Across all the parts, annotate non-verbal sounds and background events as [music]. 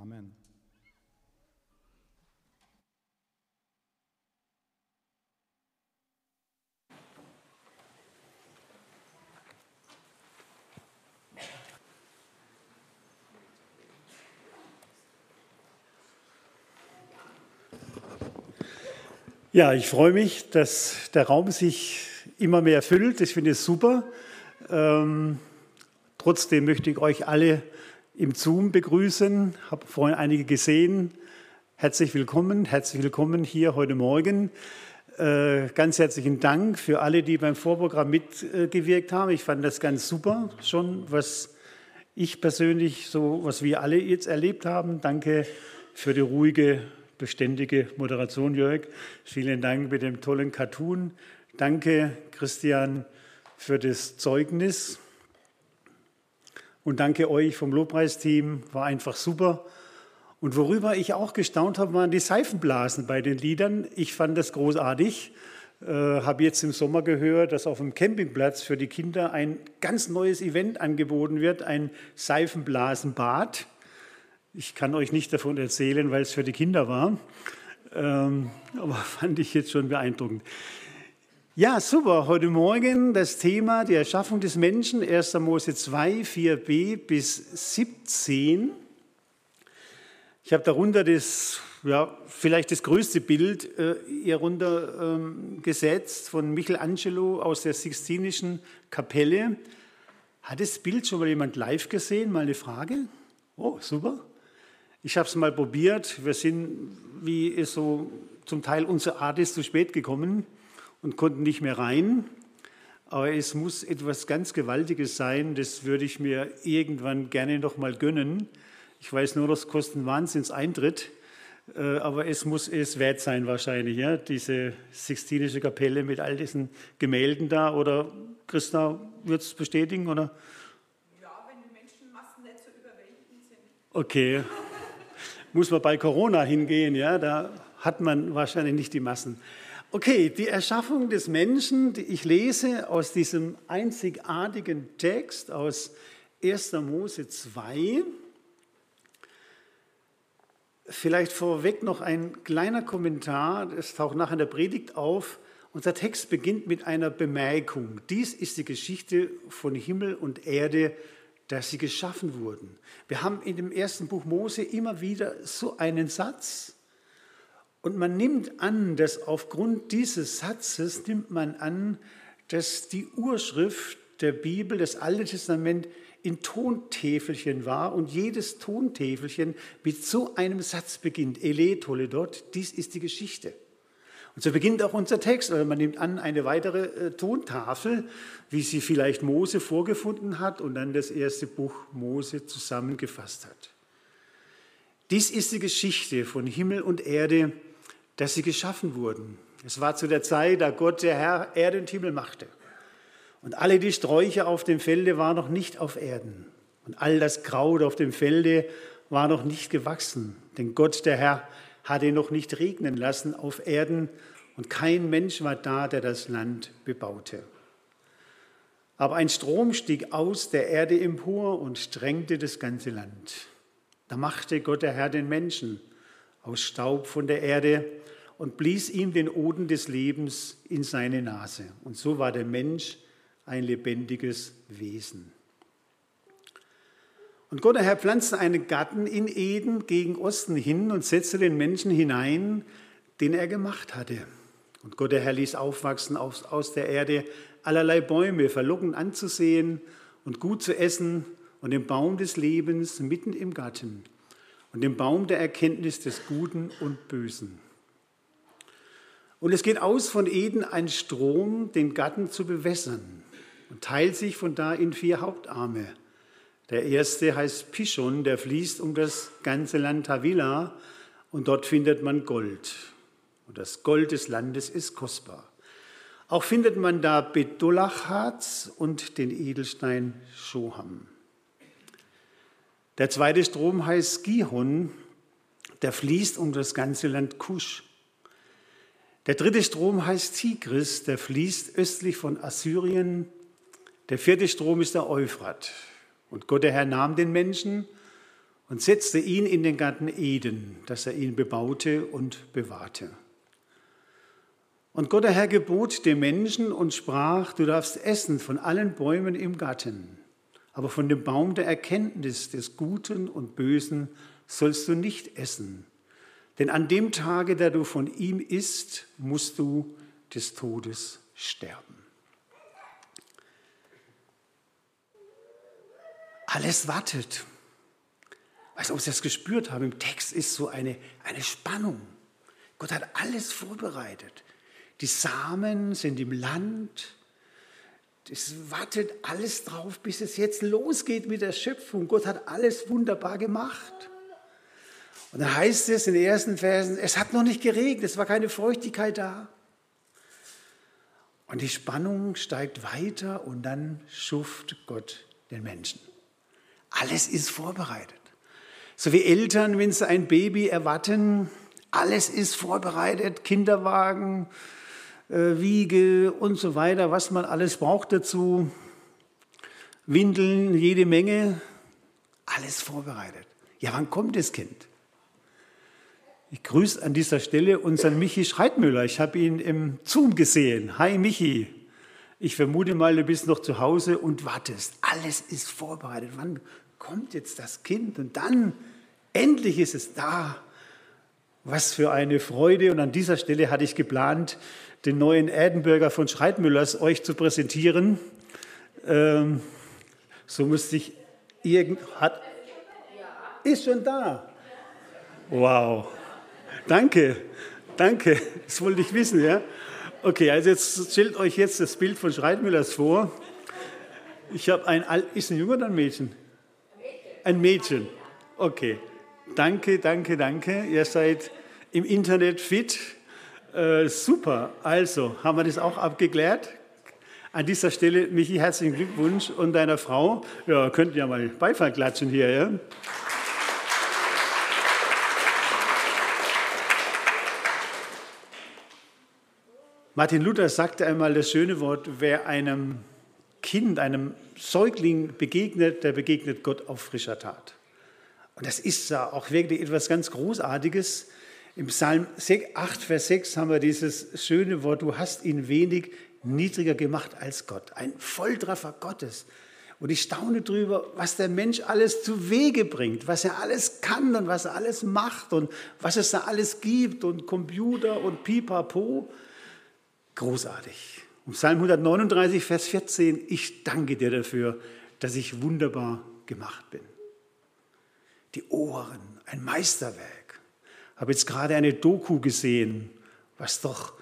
Amen. Ja, ich freue mich, dass der Raum sich immer mehr füllt. Ich finde es super. Ähm, trotzdem möchte ich euch alle im Zoom begrüßen. Ich habe vorhin einige gesehen. Herzlich willkommen, herzlich willkommen hier heute Morgen. Äh, ganz herzlichen Dank für alle, die beim Vorprogramm mitgewirkt haben. Ich fand das ganz super schon, was ich persönlich so, was wir alle jetzt erlebt haben. Danke für die ruhige beständige Moderation, Jörg. Vielen Dank mit dem tollen Cartoon. Danke, Christian, für das Zeugnis. Und danke euch vom Lobpreisteam, war einfach super. Und worüber ich auch gestaunt habe, waren die Seifenblasen bei den Liedern. Ich fand das großartig. Äh, habe jetzt im Sommer gehört, dass auf dem Campingplatz für die Kinder ein ganz neues Event angeboten wird, ein Seifenblasenbad. Ich kann euch nicht davon erzählen, weil es für die Kinder war, ähm, aber [laughs] fand ich jetzt schon beeindruckend. Ja, super. Heute Morgen das Thema die Erschaffung des Menschen, 1. Mose 2, 4b bis 17. Ich habe darunter das, ja, vielleicht das größte Bild äh, hier runter ähm, gesetzt von Michelangelo aus der Sixtinischen Kapelle. Hat das Bild schon mal jemand live gesehen? Mal eine Frage? Oh, super. Ich habe es mal probiert. Wir sind, wie es so zum Teil unsere Art ist, zu spät gekommen und konnten nicht mehr rein. Aber es muss etwas ganz Gewaltiges sein. Das würde ich mir irgendwann gerne noch mal gönnen. Ich weiß nur, das kostet einen Wahnsinnseintritt. Äh, aber es muss es wert sein wahrscheinlich, ja? diese Sixtinische Kapelle mit all diesen Gemälden da. Oder Christa, wird es bestätigen? Oder? Ja, wenn die Menschenmassen nicht so überwältigend sind. Okay muss man bei Corona hingehen, ja, da hat man wahrscheinlich nicht die Massen. Okay, die Erschaffung des Menschen, die ich lese aus diesem einzigartigen Text aus 1. Mose 2. Vielleicht vorweg noch ein kleiner Kommentar, das taucht nachher in der Predigt auf. Unser Text beginnt mit einer Bemerkung. Dies ist die Geschichte von Himmel und Erde, dass sie geschaffen wurden. Wir haben in dem ersten Buch Mose immer wieder so einen Satz. Und man nimmt an, dass aufgrund dieses Satzes nimmt man an, dass die Urschrift der Bibel, das Alte Testament, in Tontäfelchen war und jedes Tontäfelchen mit so einem Satz beginnt. Ele Toledot, dies ist die Geschichte. Und so beginnt auch unser Text. Oder man nimmt an eine weitere äh, Tontafel, wie sie vielleicht Mose vorgefunden hat und dann das erste Buch Mose zusammengefasst hat. Dies ist die Geschichte von Himmel und Erde, dass sie geschaffen wurden. Es war zu der Zeit, da Gott der Herr Erde und Himmel machte. Und alle die Sträucher auf dem Felde waren noch nicht auf Erden. Und all das Kraut auf dem Felde war noch nicht gewachsen. Denn Gott der Herr hatte noch nicht regnen lassen auf Erden und kein Mensch war da, der das Land bebaute. Aber ein Strom stieg aus der Erde empor und strengte das ganze Land. Da machte Gott der Herr den Menschen aus Staub von der Erde und blies ihm den Oden des Lebens in seine Nase. Und so war der Mensch ein lebendiges Wesen. Und Gott der Herr pflanzte einen Garten in Eden gegen Osten hin und setzte den Menschen hinein, den er gemacht hatte. Und Gott der Herr ließ aufwachsen aus, der Erde allerlei Bäume, verlockend anzusehen und gut zu essen, und den Baum des Lebens mitten im Garten und den Baum der Erkenntnis des Guten und Bösen. Und es geht aus von Eden ein Strom, den Garten zu bewässern und teilt sich von da in vier Hauptarme. Der erste heißt Pishon, der fließt um das ganze Land Havila und dort findet man Gold. Und das Gold des Landes ist kostbar. Auch findet man da Bedolachharz und den Edelstein Shoham. Der zweite Strom heißt Gihon, der fließt um das ganze Land Kusch. Der dritte Strom heißt Tigris, der fließt östlich von Assyrien. Der vierte Strom ist der Euphrat. Und Gott, der Herr, nahm den Menschen und setzte ihn in den Garten Eden, dass er ihn bebaute und bewahrte. Und Gott der Herr gebot dem Menschen und sprach, du darfst essen von allen Bäumen im Garten, aber von dem Baum der Erkenntnis des Guten und Bösen sollst du nicht essen. Denn an dem Tage, da du von ihm isst, musst du des Todes sterben. Alles wartet. Als ob Sie das gespürt haben, im Text ist so eine, eine Spannung. Gott hat alles vorbereitet. Die Samen sind im Land. Es wartet alles drauf, bis es jetzt losgeht mit der Schöpfung. Gott hat alles wunderbar gemacht. Und dann heißt es in den ersten Versen, es hat noch nicht geregnet, es war keine Feuchtigkeit da. Und die Spannung steigt weiter und dann schuft Gott den Menschen. Alles ist vorbereitet. So wie Eltern, wenn sie ein Baby erwarten, alles ist vorbereitet, Kinderwagen, äh, Wiege und so weiter, was man alles braucht dazu, Windeln, jede Menge, alles vorbereitet. Ja, wann kommt das Kind? Ich grüße an dieser Stelle unseren Michi Schreitmüller. Ich habe ihn im Zoom gesehen. Hi Michi. Ich vermute mal, du bist noch zu Hause und wartest. Alles ist vorbereitet. Wann kommt jetzt das Kind? Und dann Endlich ist es da. Was für eine Freude. Und an dieser Stelle hatte ich geplant, den neuen Erdenbürger von Schreitmüllers euch zu präsentieren. Ähm, so musste ich irgend hat ist schon da. Wow. Danke. Danke. Das wollte ich wissen, ja? Okay, also jetzt stellt euch jetzt das Bild von Schreitmüllers vor. Ich habe ein ist ein Junge oder ein Mädchen? Ein Mädchen. Okay. Danke, danke, danke. Ihr seid im Internet fit. Äh, super. Also, haben wir das auch abgeklärt? An dieser Stelle, Michi, herzlichen Glückwunsch und deiner Frau. Ja, könnt ihr mal Beifall klatschen hier, ja? Martin Luther sagte einmal das schöne Wort, wer einem Kind, einem Säugling begegnet, der begegnet Gott auf frischer Tat. Und das ist ja auch wirklich etwas ganz Großartiges. Im Psalm 8, Vers 6 haben wir dieses schöne Wort, du hast ihn wenig niedriger gemacht als Gott. Ein Volltreffer Gottes. Und ich staune darüber, was der Mensch alles zu Wege bringt, was er alles kann und was er alles macht und was es da alles gibt und Computer und Pipapo. Großartig. Und Psalm 139, Vers 14, ich danke dir dafür, dass ich wunderbar gemacht bin die Ohren, ein Meisterwerk. Habe jetzt gerade eine Doku gesehen, was doch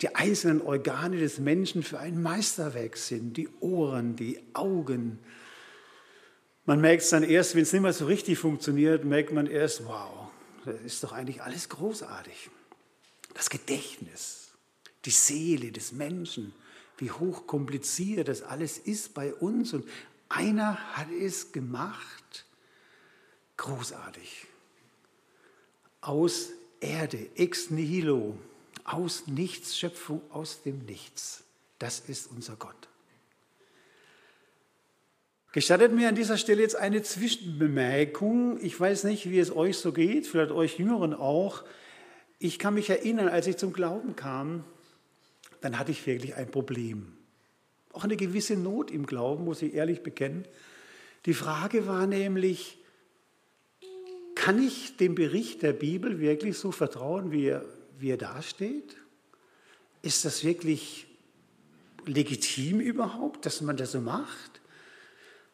die einzelnen Organe des Menschen für ein Meisterwerk sind. Die Ohren, die Augen. Man merkt es dann erst, wenn es nicht mehr so richtig funktioniert, merkt man erst, wow, das ist doch eigentlich alles großartig. Das Gedächtnis, die Seele des Menschen, wie hochkompliziert das alles ist bei uns. Und einer hat es gemacht Großartig. Aus Erde, ex nihilo, aus nichts, Schöpfung aus dem Nichts. Das ist unser Gott. Gestattet mir an dieser Stelle jetzt eine Zwischenbemerkung. Ich weiß nicht, wie es euch so geht, vielleicht euch Jüngeren auch. Ich kann mich erinnern, als ich zum Glauben kam, dann hatte ich wirklich ein Problem. Auch eine gewisse Not im Glauben, muss ich ehrlich bekennen. Die Frage war nämlich, kann ich dem Bericht der Bibel wirklich so vertrauen, wie er, wie er dasteht? Ist das wirklich legitim überhaupt, dass man das so macht?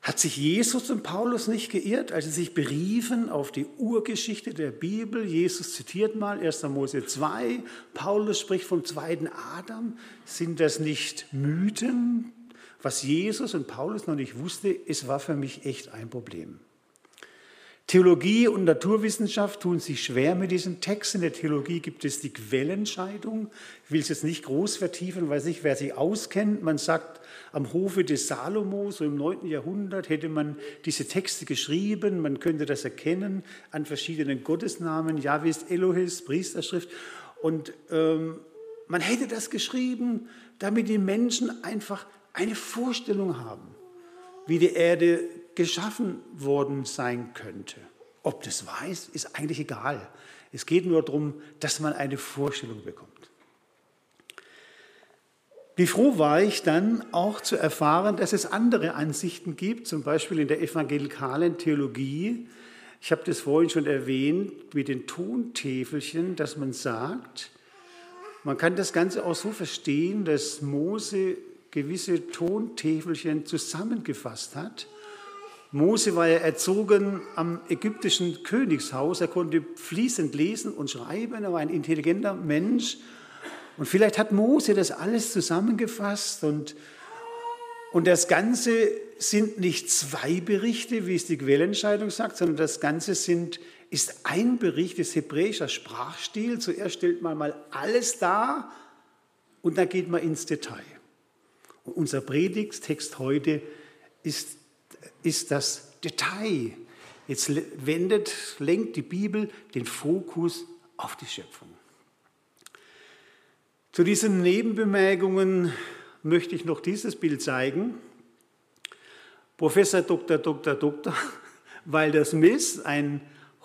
Hat sich Jesus und Paulus nicht geirrt, als sie sich beriefen auf die Urgeschichte der Bibel? Jesus zitiert mal 1. Mose 2, Paulus spricht vom zweiten Adam. Sind das nicht Mythen? Was Jesus und Paulus noch nicht wusste, es war für mich echt ein Problem. Theologie und Naturwissenschaft tun sich schwer mit diesem Text. In der Theologie gibt es die Quellenscheidung. Ich will es jetzt nicht groß vertiefen, weiß nicht, wer sich auskennt. Man sagt, am Hofe des Salomo, so im 9. Jahrhundert, hätte man diese Texte geschrieben. Man könnte das erkennen an verschiedenen Gottesnamen, Jahwist, Elohis, Priesterschrift. Und ähm, man hätte das geschrieben, damit die Menschen einfach eine Vorstellung haben, wie die Erde geschaffen worden sein könnte. Ob das weiß, ist eigentlich egal. Es geht nur darum, dass man eine Vorstellung bekommt. Wie froh war ich dann auch zu erfahren, dass es andere Ansichten gibt, zum Beispiel in der evangelikalen Theologie. Ich habe das vorhin schon erwähnt mit den Tontäfelchen, dass man sagt, man kann das Ganze auch so verstehen, dass Mose gewisse Tontäfelchen zusammengefasst hat. Mose war ja erzogen am ägyptischen Königshaus. Er konnte fließend lesen und schreiben. Er war ein intelligenter Mensch und vielleicht hat Mose das alles zusammengefasst und, und das Ganze sind nicht zwei Berichte, wie es die Quellentscheidung sagt, sondern das Ganze sind, ist ein Bericht, ist hebräischer Sprachstil. Zuerst stellt man mal alles dar und dann geht man ins Detail. Und unser Predigttext heute ist, ist das Detail. Jetzt wendet, lenkt die Bibel den Fokus auf die Schöpfung. Zu diesen Nebenbemerkungen möchte ich noch dieses Bild zeigen. Professor Dr. Dr. Dr. Walter Smith, ein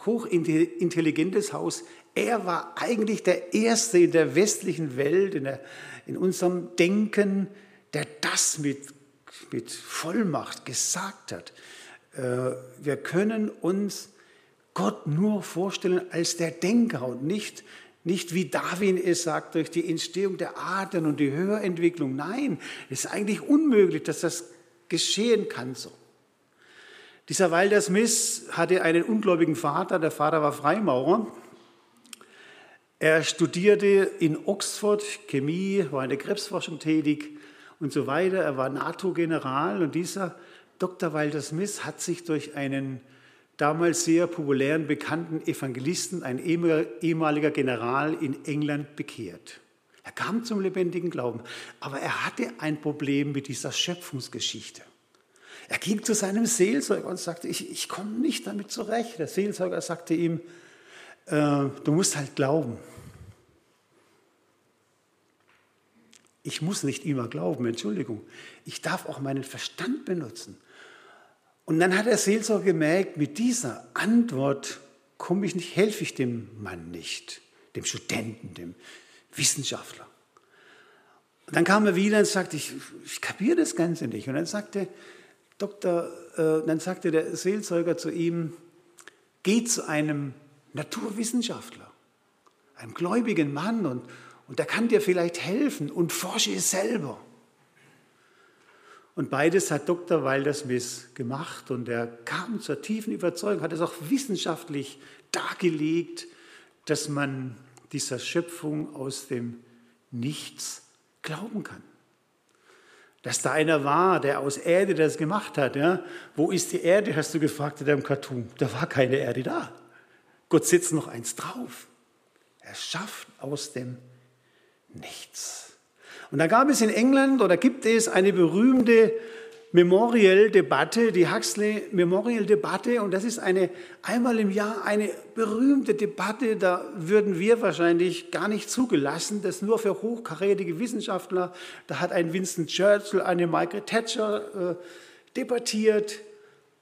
hochintelligentes Haus, er war eigentlich der Erste in der westlichen Welt, in, der, in unserem Denken, der das mit, mit Vollmacht gesagt hat. Äh, wir können uns Gott nur vorstellen als der Denker und nicht nicht wie Darwin es sagt, durch die Entstehung der Arten und die Höherentwicklung. Nein, es ist eigentlich unmöglich, dass das geschehen kann so. Dieser Walter Smith hatte einen ungläubigen Vater. Der Vater war Freimaurer. Er studierte in Oxford Chemie, war in der Krebsforschung tätig und so weiter. Er war NATO-General und dieser Dr. Walter Smith hat sich durch einen damals sehr populären, bekannten Evangelisten, ein ehemaliger General in England, bekehrt. Er kam zum lebendigen Glauben, aber er hatte ein Problem mit dieser Schöpfungsgeschichte. Er ging zu seinem Seelsorger und sagte, ich, ich komme nicht damit zurecht. Der Seelsorger sagte ihm, äh, du musst halt glauben. Ich muss nicht immer glauben, Entschuldigung. Ich darf auch meinen Verstand benutzen. Und dann hat der Seelsorger gemerkt, mit dieser Antwort komme ich nicht, helfe ich dem Mann nicht, dem Studenten, dem Wissenschaftler. Und dann kam er wieder und sagte, ich, ich kapiere das Ganze nicht. Und dann sagte Doktor, äh, dann sagte der Seelsorger zu ihm, geh zu einem Naturwissenschaftler, einem gläubigen Mann und, und der kann dir vielleicht helfen und forsche es selber. Und beides hat Dr. Wilder Smith gemacht und er kam zur tiefen Überzeugung, hat es auch wissenschaftlich dargelegt, dass man dieser Schöpfung aus dem Nichts glauben kann. Dass da einer war, der aus Erde das gemacht hat. Ja? Wo ist die Erde, hast du gefragt in deinem Cartoon. Da war keine Erde da. Gott setzt noch eins drauf. Er schafft aus dem Nichts. Und da gab es in England oder gibt es eine berühmte Memorial-Debatte, die Huxley Memorial-Debatte. Und das ist eine einmal im Jahr eine berühmte Debatte. Da würden wir wahrscheinlich gar nicht zugelassen. Das nur für hochkarätige Wissenschaftler. Da hat ein Winston Churchill, eine Margaret Thatcher äh, debattiert.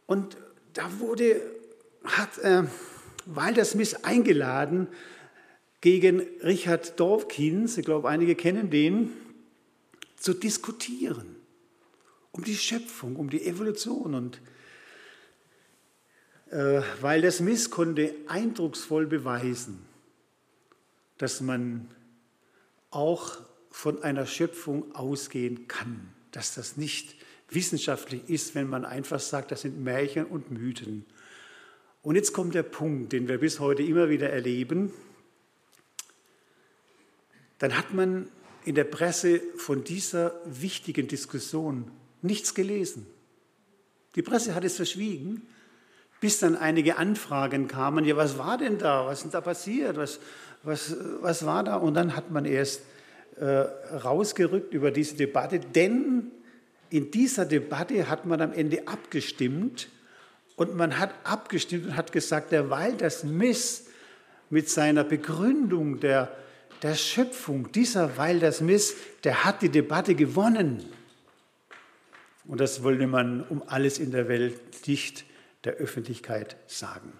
Und da wurde, hat äh, Walter Smith eingeladen gegen Richard Dawkins. Ich glaube, einige kennen den zu diskutieren um die Schöpfung, um die Evolution. Und äh, weil das Miss konnte eindrucksvoll beweisen, dass man auch von einer Schöpfung ausgehen kann, dass das nicht wissenschaftlich ist, wenn man einfach sagt, das sind Märchen und Mythen. Und jetzt kommt der Punkt, den wir bis heute immer wieder erleben. Dann hat man in der Presse von dieser wichtigen Diskussion nichts gelesen. Die Presse hat es verschwiegen, bis dann einige Anfragen kamen, ja, was war denn da, was ist denn da passiert, was, was, was war da? Und dann hat man erst äh, rausgerückt über diese Debatte, denn in dieser Debatte hat man am Ende abgestimmt und man hat abgestimmt und hat gesagt, der Walter Smith mit seiner Begründung der der Schöpfung, dieser Walter Smith, der hat die Debatte gewonnen. Und das wollte man um alles in der Welt nicht der Öffentlichkeit sagen.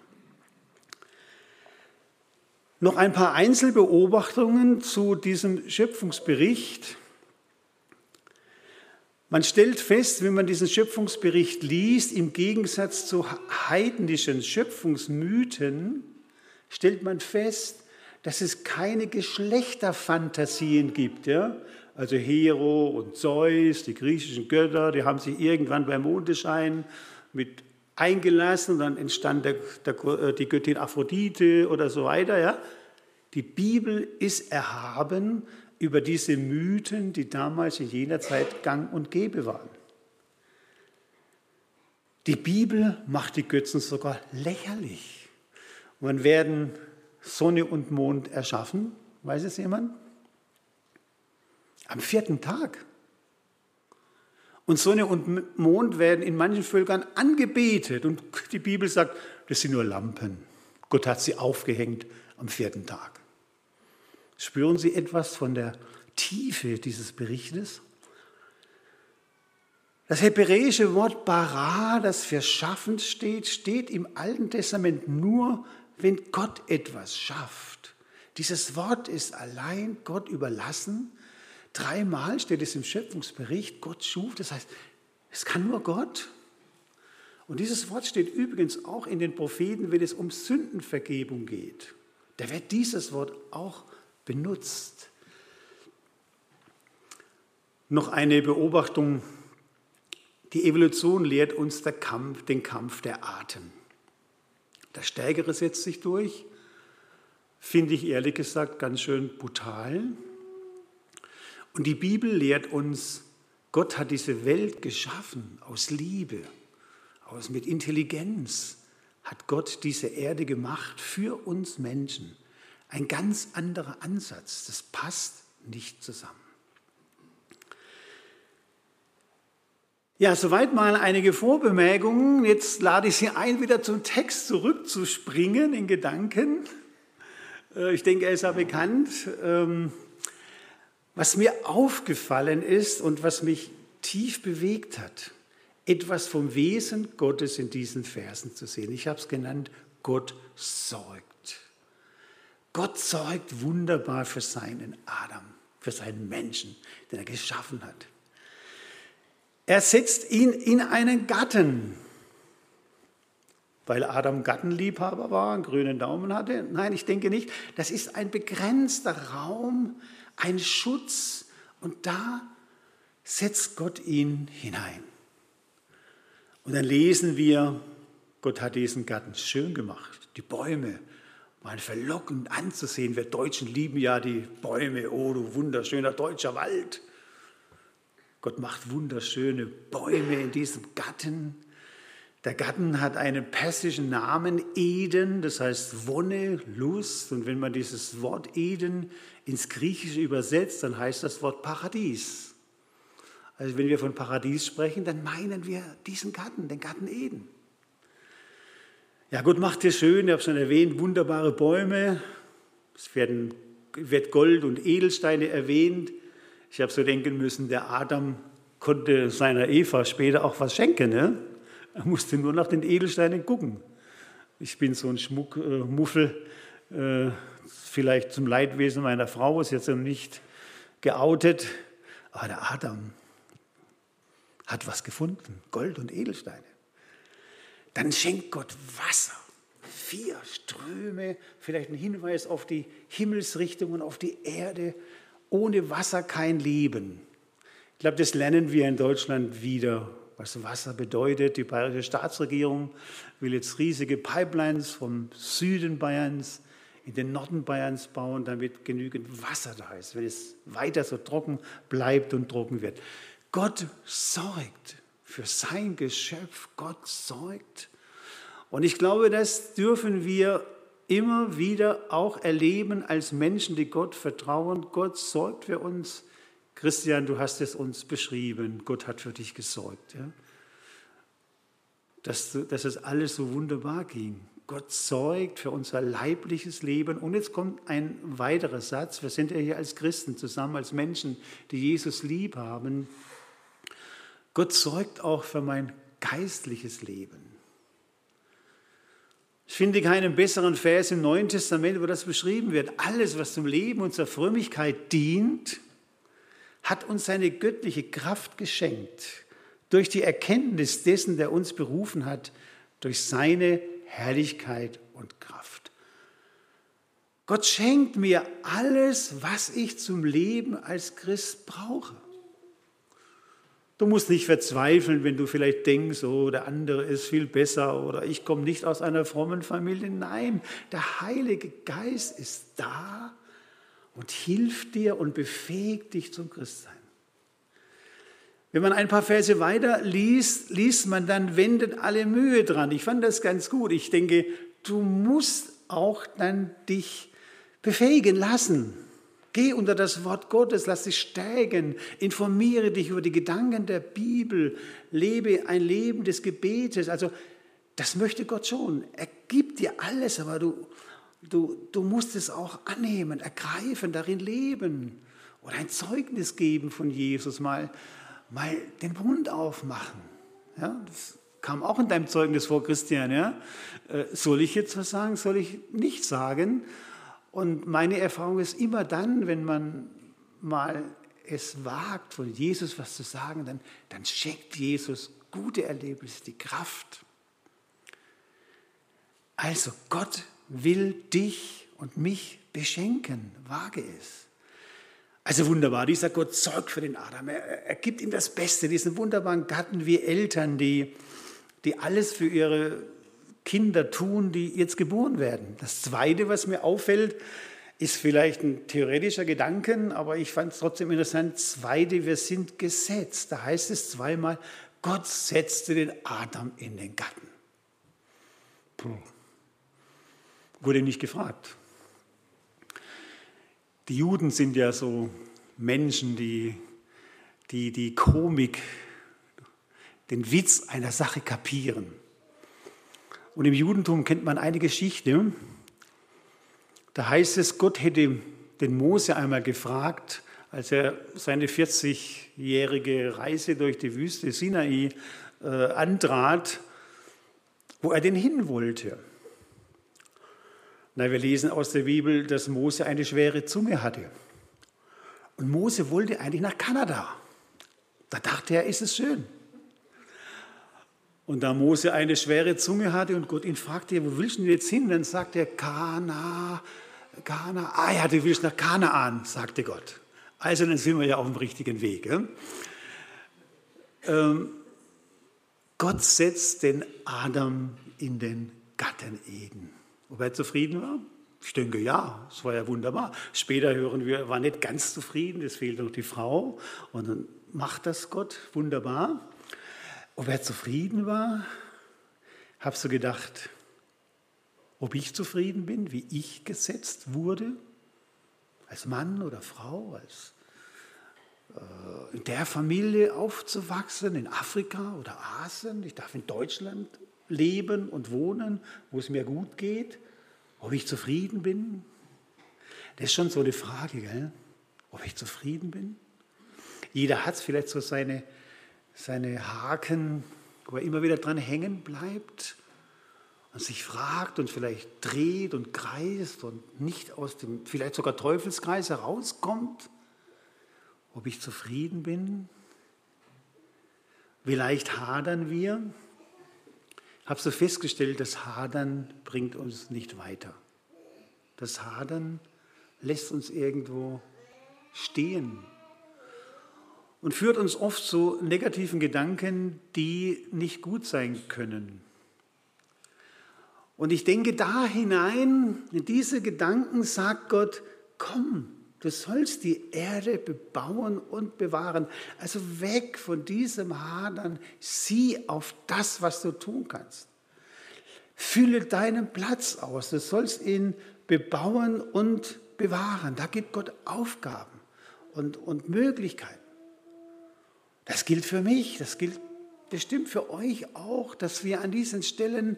Noch ein paar Einzelbeobachtungen zu diesem Schöpfungsbericht. Man stellt fest, wenn man diesen Schöpfungsbericht liest, im Gegensatz zu heidnischen Schöpfungsmythen, stellt man fest, dass es keine Geschlechterfantasien gibt. Ja? Also Hero und Zeus, die griechischen Götter, die haben sich irgendwann beim Mondeschein mit eingelassen, dann entstand der, der, äh, die Göttin Aphrodite oder so weiter. Ja? Die Bibel ist erhaben über diese Mythen, die damals in jener Zeit gang und gäbe waren. Die Bibel macht die Götzen sogar lächerlich. Wann werden Sonne und Mond erschaffen? Weiß es jemand? Am vierten Tag. Und Sonne und Mond werden in manchen Völkern angebetet. Und die Bibel sagt, das sind nur Lampen. Gott hat sie aufgehängt am vierten Tag. Spüren Sie etwas von der Tiefe dieses Berichtes? Das hebräische Wort bara, das für schaffend steht, steht im Alten Testament nur, wenn Gott etwas schafft. Dieses Wort ist allein Gott überlassen Dreimal steht es im Schöpfungsbericht, Gott schuf, das heißt, es kann nur Gott. Und dieses Wort steht übrigens auch in den Propheten, wenn es um Sündenvergebung geht. Da wird dieses Wort auch benutzt. Noch eine Beobachtung. Die Evolution lehrt uns Kampf, den Kampf der Atem. Das Stärkere setzt sich durch, finde ich ehrlich gesagt ganz schön brutal. Und die Bibel lehrt uns, Gott hat diese Welt geschaffen aus Liebe, aus mit Intelligenz hat Gott diese Erde gemacht für uns Menschen. Ein ganz anderer Ansatz, das passt nicht zusammen. Ja, soweit mal einige Vorbemerkungen. Jetzt lade ich Sie ein, wieder zum Text zurückzuspringen in Gedanken. Äh, ich denke, er ist ja bekannt. Ähm, was mir aufgefallen ist und was mich tief bewegt hat, etwas vom Wesen Gottes in diesen Versen zu sehen. Ich habe es genannt, Gott sorgt. Gott sorgt wunderbar für seinen Adam, für seinen Menschen, den er geschaffen hat. Er setzt ihn in einen Gatten, weil Adam Gattenliebhaber war, einen grünen Daumen hatte. Nein, ich denke nicht. Das ist ein begrenzter Raum, ein Schutz und da setzt Gott ihn hinein. Und dann lesen wir, Gott hat diesen Garten schön gemacht. Die Bäume waren verlockend anzusehen. Wir Deutschen lieben ja die Bäume. Oh, du wunderschöner deutscher Wald. Gott macht wunderschöne Bäume in diesem Garten. Der Garten hat einen persischen Namen, Eden, das heißt Wonne, Lust. Und wenn man dieses Wort Eden ins Griechische übersetzt, dann heißt das Wort Paradies. Also wenn wir von Paradies sprechen, dann meinen wir diesen Garten, den Garten Eden. Ja, Gott macht hier schön, ich habe schon erwähnt, wunderbare Bäume. Es werden, wird Gold und Edelsteine erwähnt. Ich habe so denken müssen, der Adam konnte seiner Eva später auch was schenken. Ne? Er musste nur nach den Edelsteinen gucken. Ich bin so ein Schmuckmuffel, äh, vielleicht zum Leidwesen meiner Frau, ist jetzt noch nicht geoutet. Aber der Adam hat was gefunden, Gold und Edelsteine. Dann schenkt Gott Wasser, vier Ströme, vielleicht ein Hinweis auf die Himmelsrichtung und auf die Erde. Ohne Wasser kein Leben. Ich glaube, das lernen wir in Deutschland wieder was Wasser bedeutet. Die bayerische Staatsregierung will jetzt riesige Pipelines vom Süden Bayerns in den Norden Bayerns bauen, damit genügend Wasser da ist, wenn es weiter so trocken bleibt und trocken wird. Gott sorgt für sein Geschöpf, Gott sorgt. Und ich glaube, das dürfen wir immer wieder auch erleben als Menschen, die Gott vertrauen. Gott sorgt für uns Christian, du hast es uns beschrieben, Gott hat für dich gesorgt. Ja? Dass, dass es alles so wunderbar ging. Gott sorgt für unser leibliches Leben. Und jetzt kommt ein weiterer Satz. Wir sind ja hier als Christen zusammen, als Menschen, die Jesus lieb haben. Gott sorgt auch für mein geistliches Leben. Ich finde keinen besseren Vers im Neuen Testament, wo das beschrieben wird. Alles, was zum Leben und zur Frömmigkeit dient, hat uns seine göttliche Kraft geschenkt. Durch die Erkenntnis dessen, der uns berufen hat, durch seine Herrlichkeit und Kraft. Gott schenkt mir alles, was ich zum Leben als Christ brauche. Du musst nicht verzweifeln, wenn du vielleicht denkst, oh, der andere ist viel besser oder ich komme nicht aus einer frommen Familie. Nein, der Heilige Geist ist da und hilft dir und befähigt dich zum Christsein. Wenn man ein paar Verse weiter liest, liest man dann, wendet alle Mühe dran. Ich fand das ganz gut. Ich denke, du musst auch dann dich befähigen lassen. Geh unter das Wort Gottes, lass dich steigen, informiere dich über die Gedanken der Bibel, lebe ein Leben des Gebetes. Also das möchte Gott schon. Er gibt dir alles, aber du, du, du musst es auch annehmen, ergreifen, darin leben oder ein Zeugnis geben von Jesus, mal, mal den Mund aufmachen. Ja, das kam auch in deinem Zeugnis vor, Christian. Ja? Äh, soll ich jetzt was sagen? Soll ich nicht sagen? Und meine Erfahrung ist immer dann, wenn man mal es wagt, von Jesus was zu sagen, dann, dann schenkt Jesus gute Erlebnisse, die Kraft. Also Gott will dich und mich beschenken, wage es. Also wunderbar, dieser Gott sorgt für den Adam. Er, er gibt ihm das Beste, diesen wunderbaren Gatten wie Eltern, die, die alles für ihre Kinder tun, die jetzt geboren werden. Das Zweite, was mir auffällt, ist vielleicht ein theoretischer Gedanke, aber ich fand es trotzdem interessant. Zweite, wir sind gesetzt. Da heißt es zweimal, Gott setzte den Adam in den Garten. Puh. Wurde nicht gefragt. Die Juden sind ja so Menschen, die die, die Komik, den Witz einer Sache kapieren. Und im Judentum kennt man eine Geschichte. Da heißt es, Gott hätte den Mose einmal gefragt, als er seine 40-jährige Reise durch die Wüste Sinai äh, antrat, wo er denn hin wollte. Na, wir lesen aus der Bibel, dass Mose eine schwere Zunge hatte. Und Mose wollte eigentlich nach Kanada. Da dachte er, ist es schön. Und da Mose eine schwere Zunge hatte und Gott ihn fragte, wo willst du denn jetzt hin? Dann sagte er, Kana, Kana. Ah ja, du willst nach Kanaan, sagte Gott. Also dann sind wir ja auf dem richtigen Weg. Ähm, Gott setzt den Adam in den Garten Eden. Ob er zufrieden war? Ich denke, ja, es war ja wunderbar. Später hören wir, er war nicht ganz zufrieden, es fehlt noch die Frau. Und dann macht das Gott wunderbar. Ob er zufrieden war, habe so gedacht, ob ich zufrieden bin, wie ich gesetzt wurde, als Mann oder Frau, als äh, in der Familie aufzuwachsen, in Afrika oder Asien. Ich darf in Deutschland leben und wohnen, wo es mir gut geht, ob ich zufrieden bin. Das ist schon so eine Frage, gell? ob ich zufrieden bin. Jeder hat vielleicht so seine seine Haken, wo er immer wieder dran hängen bleibt und sich fragt und vielleicht dreht und kreist und nicht aus dem vielleicht sogar Teufelskreis herauskommt, ob ich zufrieden bin. Vielleicht hadern wir. Ich habe so festgestellt, das Hadern bringt uns nicht weiter. Das Hadern lässt uns irgendwo stehen und führt uns oft zu negativen Gedanken, die nicht gut sein können. Und ich denke, da hinein, in diese Gedanken sagt Gott, komm, du sollst die Erde bebauen und bewahren. Also weg von diesem Hadern, sieh auf das, was du tun kannst. Fülle deinen Platz aus, du sollst ihn bebauen und bewahren. Da gibt Gott Aufgaben und, und Möglichkeiten. Das gilt für mich, das gilt bestimmt für euch auch, dass wir an diesen Stellen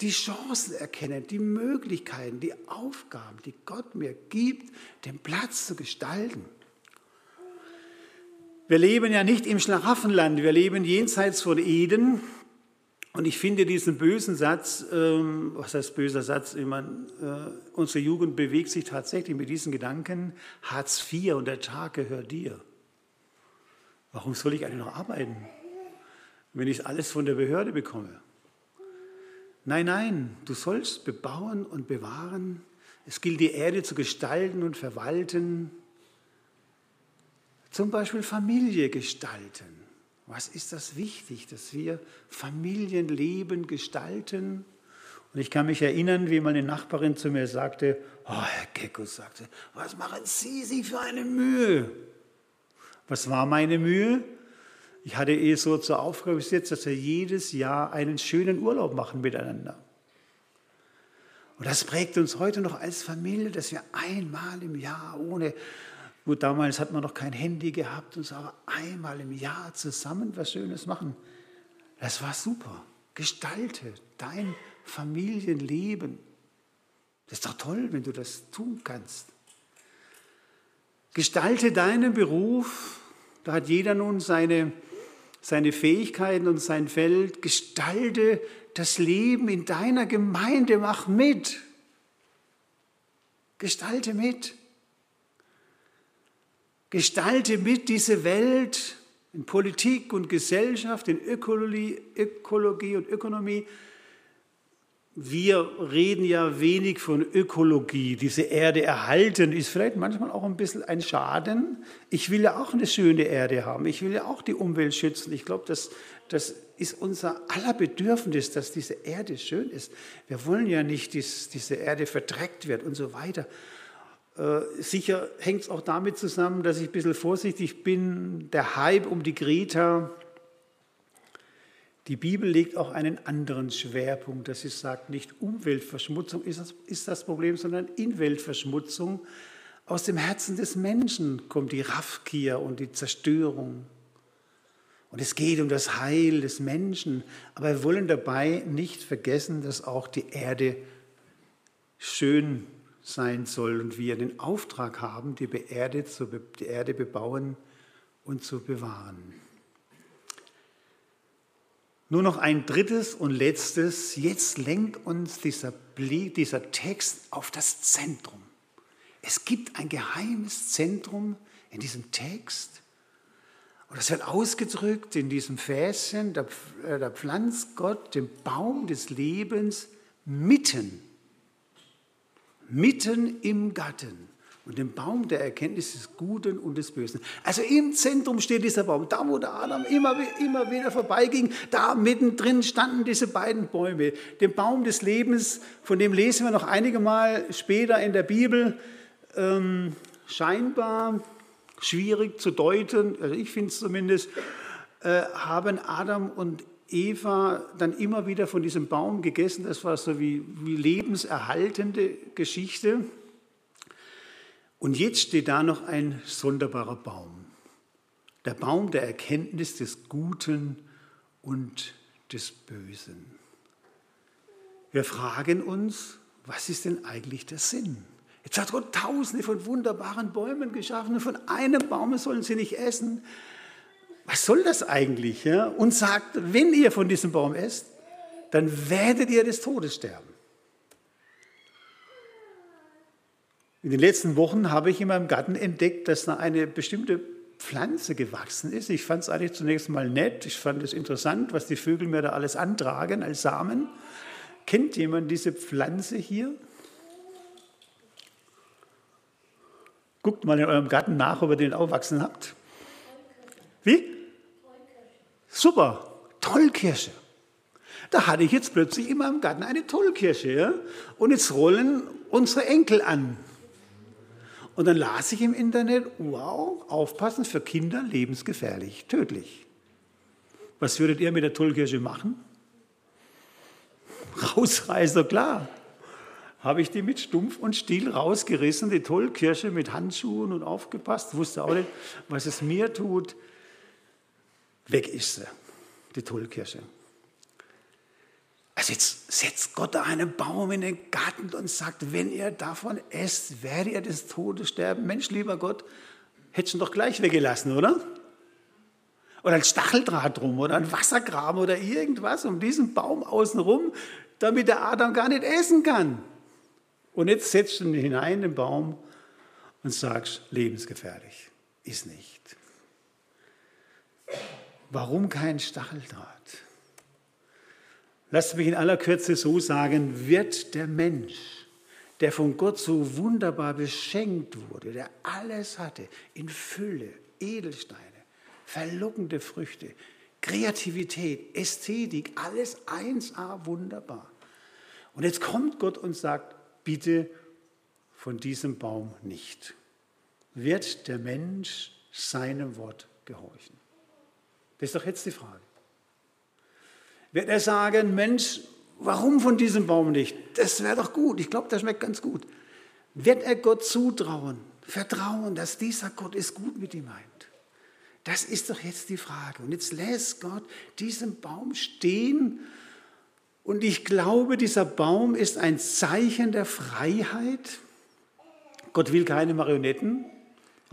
die Chancen erkennen, die Möglichkeiten, die Aufgaben, die Gott mir gibt, den Platz zu gestalten. Wir leben ja nicht im Schlaraffenland, wir leben jenseits von Eden Und ich finde diesen bösen Satz, ähm, was heißt böser Satz, ich meine, äh, unsere Jugend bewegt sich tatsächlich mit diesen Gedanken, Hartz IV und der Tag gehört dir. Warum soll ich eigentlich noch arbeiten, wenn ich alles von der Behörde bekomme? Nein, nein, du sollst bebauen und bewahren. Es gilt, die Erde zu gestalten und verwalten. Zum Beispiel Familie gestalten. Was ist das wichtig, dass wir Familienleben gestalten? Und ich kann mich erinnern, wie meine Nachbarin zu mir sagte, oh, Herr Kekus sagte, was machen Sie sich für eine Mühe? Was war meine Mühe? Ich hatte eh so zur Aufgabe gesetzt, dass wir jedes Jahr einen schönen Urlaub machen miteinander. Und das prägt uns heute noch als Familie, dass wir einmal im Jahr ohne, gut, damals hat man noch kein Handy gehabt und so, aber einmal im Jahr zusammen was Schönes machen. Das war super. Gestalte dein Familienleben. Das ist doch toll, wenn du das tun kannst. Gestalte deinen Beruf. Da hat jeder nun seine seine Fähigkeiten und sein Feld. Gestalte das Leben in deiner Gemeinde, mach mit. Gestalte mit. Gestalte mit diese Welt in Politik und Gesellschaft, in Ökologie, Ökologie und Ökonomie wir reden ja wenig von Ökologie. Diese Erde erhalten ist vielleicht manchmal auch ein bisschen ein Schaden. Ich will ja auch eine schöne Erde haben. Ich will ja auch die Umwelt schützen. Ich glaube, das, das ist unser aller Bedürfnis, dass diese Erde schön ist. Wir wollen ja nicht, dass diese Erde verdreckt wird und so weiter. Äh, sicher hängt es auch damit zusammen, dass ich ein bisschen vorsichtig bin. Der Hype um die Greta, die Bibel legt auch einen anderen Schwerpunkt, dass sie sagt, nicht Umweltverschmutzung ist das, ist das Problem, sondern Inweltverschmutzung. Aus dem Herzen des Menschen kommt die Raffgier und die Zerstörung. Und es geht um das Heil des Menschen, aber wir wollen dabei nicht vergessen, dass auch die Erde schön sein soll und wir den Auftrag haben, die Erde, zu, die Erde bebauen und zu bewahren. Nur noch ein drittes und letztes. Jetzt lenkt uns dieser, dieser Text auf das Zentrum. Es gibt ein geheimes Zentrum in diesem Text. Und das wird ausgedrückt in diesem Fäschen. Da, äh, da pflanzt Gott den Baum des Lebens mitten, mitten im Garten und den Baum der Erkenntnis des Guten und des Bösen. Also im Zentrum steht dieser Baum. Da, wo der Adam immer, immer wieder vorbeiging, da mittendrin standen diese beiden Bäume. Den Baum des Lebens, von dem lesen wir noch einige Mal später in der Bibel, ähm, scheinbar schwierig zu deuten, also ich finde es zumindest, äh, haben Adam und Eva dann immer wieder von diesem Baum gegessen. Das war so wie, wie lebenserhaltende Geschichte. Und jetzt steht da noch ein sonderbarer Baum. Der Baum der Erkenntnis des Guten und des Bösen. Wir fragen uns, was ist denn eigentlich der Sinn? Jetzt hat Gott tausende von wunderbaren Bäumen geschaffen und von einem Baum sollen sie nicht essen. Was soll das eigentlich? Ja? Und sagt, wenn ihr von diesem Baum esst, dann werdet ihr des Todes sterben. In den letzten Wochen habe ich in meinem Garten entdeckt, dass da eine bestimmte Pflanze gewachsen ist. Ich fand es eigentlich zunächst mal nett. Ich fand es interessant, was die Vögel mir da alles antragen als Samen. Kennt jemand diese Pflanze hier? Guckt mal in eurem Garten nach, ob ihr den auch wachsen habt. Wie? Super, Tollkirsche. Da hatte ich jetzt plötzlich in meinem Garten eine Tollkirsche. Ja? Und jetzt rollen unsere Enkel an. Und dann las ich im Internet, wow, aufpassen, für Kinder lebensgefährlich, tödlich. Was würdet ihr mit der Tollkirsche machen? [laughs] Rausreißer, klar. Habe ich die mit Stumpf und Stiel rausgerissen, die Tollkirsche mit Handschuhen und aufgepasst, wusste auch nicht, was es mir tut. Weg ist sie, die Tollkirsche. Also jetzt setzt Gott einen Baum in den Garten und sagt, wenn ihr davon esst, werdet ihr des Todes sterben. Mensch, lieber Gott, hättest du doch gleich weggelassen, oder? oder ein Stacheldraht drum oder ein Wassergraben oder irgendwas um diesen Baum außenrum, damit der Adam gar nicht essen kann. Und jetzt setzt du ihn hinein, den Baum, und sagst, lebensgefährlich, ist nicht. Warum kein Stacheldraht? Lasst mich in aller Kürze so sagen, wird der Mensch, der von Gott so wunderbar beschenkt wurde, der alles hatte, in Fülle, Edelsteine, verlockende Früchte, Kreativität, Ästhetik, alles 1a wunderbar. Und jetzt kommt Gott und sagt, bitte von diesem Baum nicht. Wird der Mensch seinem Wort gehorchen? Das ist doch jetzt die Frage. Wird er sagen, Mensch, warum von diesem Baum nicht? Das wäre doch gut. Ich glaube, das schmeckt ganz gut. Wird er Gott zutrauen, vertrauen, dass dieser Gott es gut mit ihm meint? Das ist doch jetzt die Frage. Und jetzt lässt Gott diesen Baum stehen. Und ich glaube, dieser Baum ist ein Zeichen der Freiheit. Gott will keine Marionetten.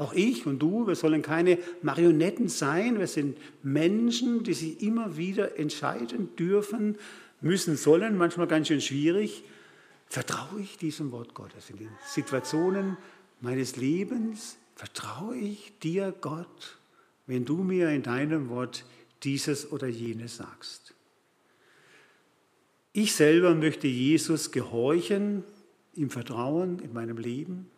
Auch ich und du, wir sollen keine Marionetten sein. Wir sind Menschen, die sich immer wieder entscheiden dürfen, müssen, sollen, manchmal ganz schön schwierig. Vertraue ich diesem Wort Gottes in den Situationen meines Lebens? Vertraue ich dir, Gott, wenn du mir in deinem Wort dieses oder jenes sagst? Ich selber möchte Jesus gehorchen, ihm vertrauen in meinem Leben.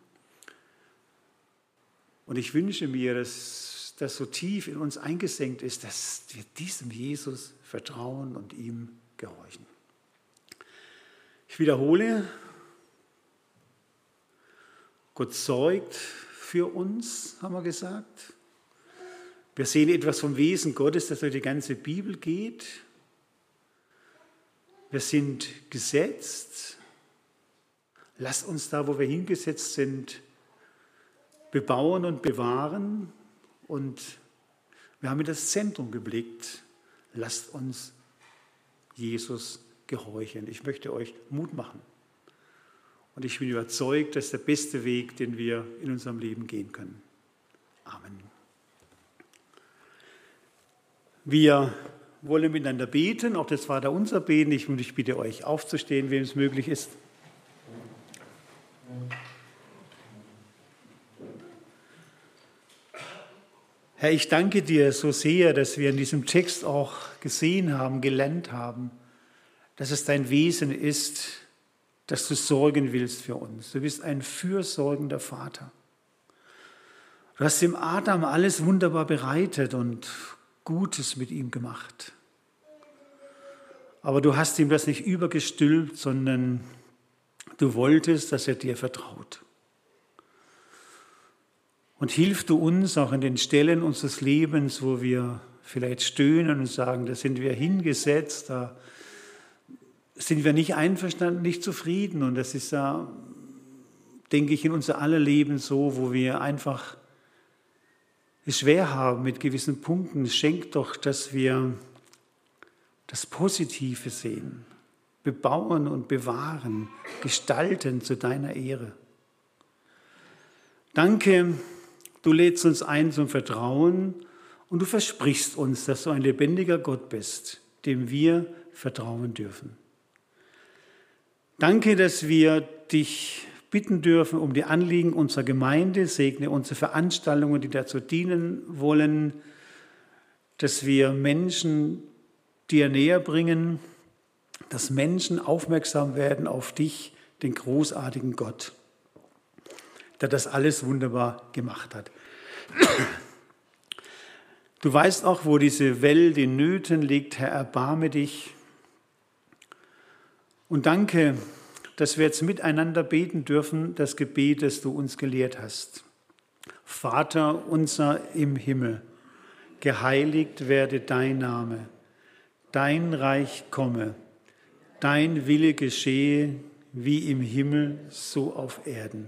Und ich wünsche mir, dass das so tief in uns eingesenkt ist, dass wir diesem Jesus vertrauen und ihm gehorchen. Ich wiederhole, Gott sorgt für uns, haben wir gesagt. Wir sehen etwas vom Wesen Gottes, das durch die ganze Bibel geht. Wir sind gesetzt. Lass uns da, wo wir hingesetzt sind, bebauen und bewahren. Und wir haben in das Zentrum geblickt. Lasst uns Jesus gehorchen. Ich möchte euch Mut machen. Und ich bin überzeugt, das ist der beste Weg, den wir in unserem Leben gehen können. Amen. Wir wollen miteinander beten, auch das war da unser Beten. Ich bitte euch aufzustehen, wem es möglich ist. Herr, ich danke dir so sehr, dass wir in diesem Text auch gesehen haben, gelernt haben, dass es dein Wesen ist, dass du sorgen willst für uns. Du bist ein fürsorgender Vater. Du hast dem Adam alles wunderbar bereitet und Gutes mit ihm gemacht. Aber du hast ihm das nicht übergestülpt, sondern du wolltest, dass er dir vertraut. Und hilf du uns auch in den Stellen unseres Lebens, wo wir vielleicht stöhnen und sagen, da sind wir hingesetzt, da sind wir nicht einverstanden, nicht zufrieden. Und das ist ja, denke ich, in unser aller Leben so, wo wir einfach es schwer haben mit gewissen Punkten. Schenk doch, dass wir das Positive sehen, bebauen und bewahren, gestalten zu deiner Ehre. Danke, Du lädst uns ein zum Vertrauen und du versprichst uns, dass du ein lebendiger Gott bist, dem wir vertrauen dürfen. Danke, dass wir dich bitten dürfen um die Anliegen unserer Gemeinde, segne unsere Veranstaltungen, die dazu dienen wollen, dass wir Menschen dir näher bringen, dass Menschen aufmerksam werden auf dich, den großartigen Gott der das alles wunderbar gemacht hat. Du weißt auch, wo diese Welt in Nöten liegt. Herr, erbarme dich. Und danke, dass wir jetzt miteinander beten dürfen, das Gebet, das du uns gelehrt hast. Vater unser im Himmel, geheiligt werde dein Name, dein Reich komme, dein Wille geschehe, wie im Himmel, so auf Erden.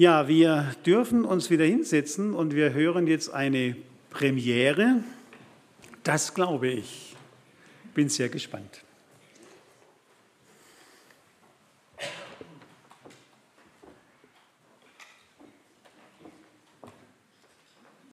Ja, wir dürfen uns wieder hinsetzen und wir hören jetzt eine Premiere. Das glaube ich. Bin sehr gespannt.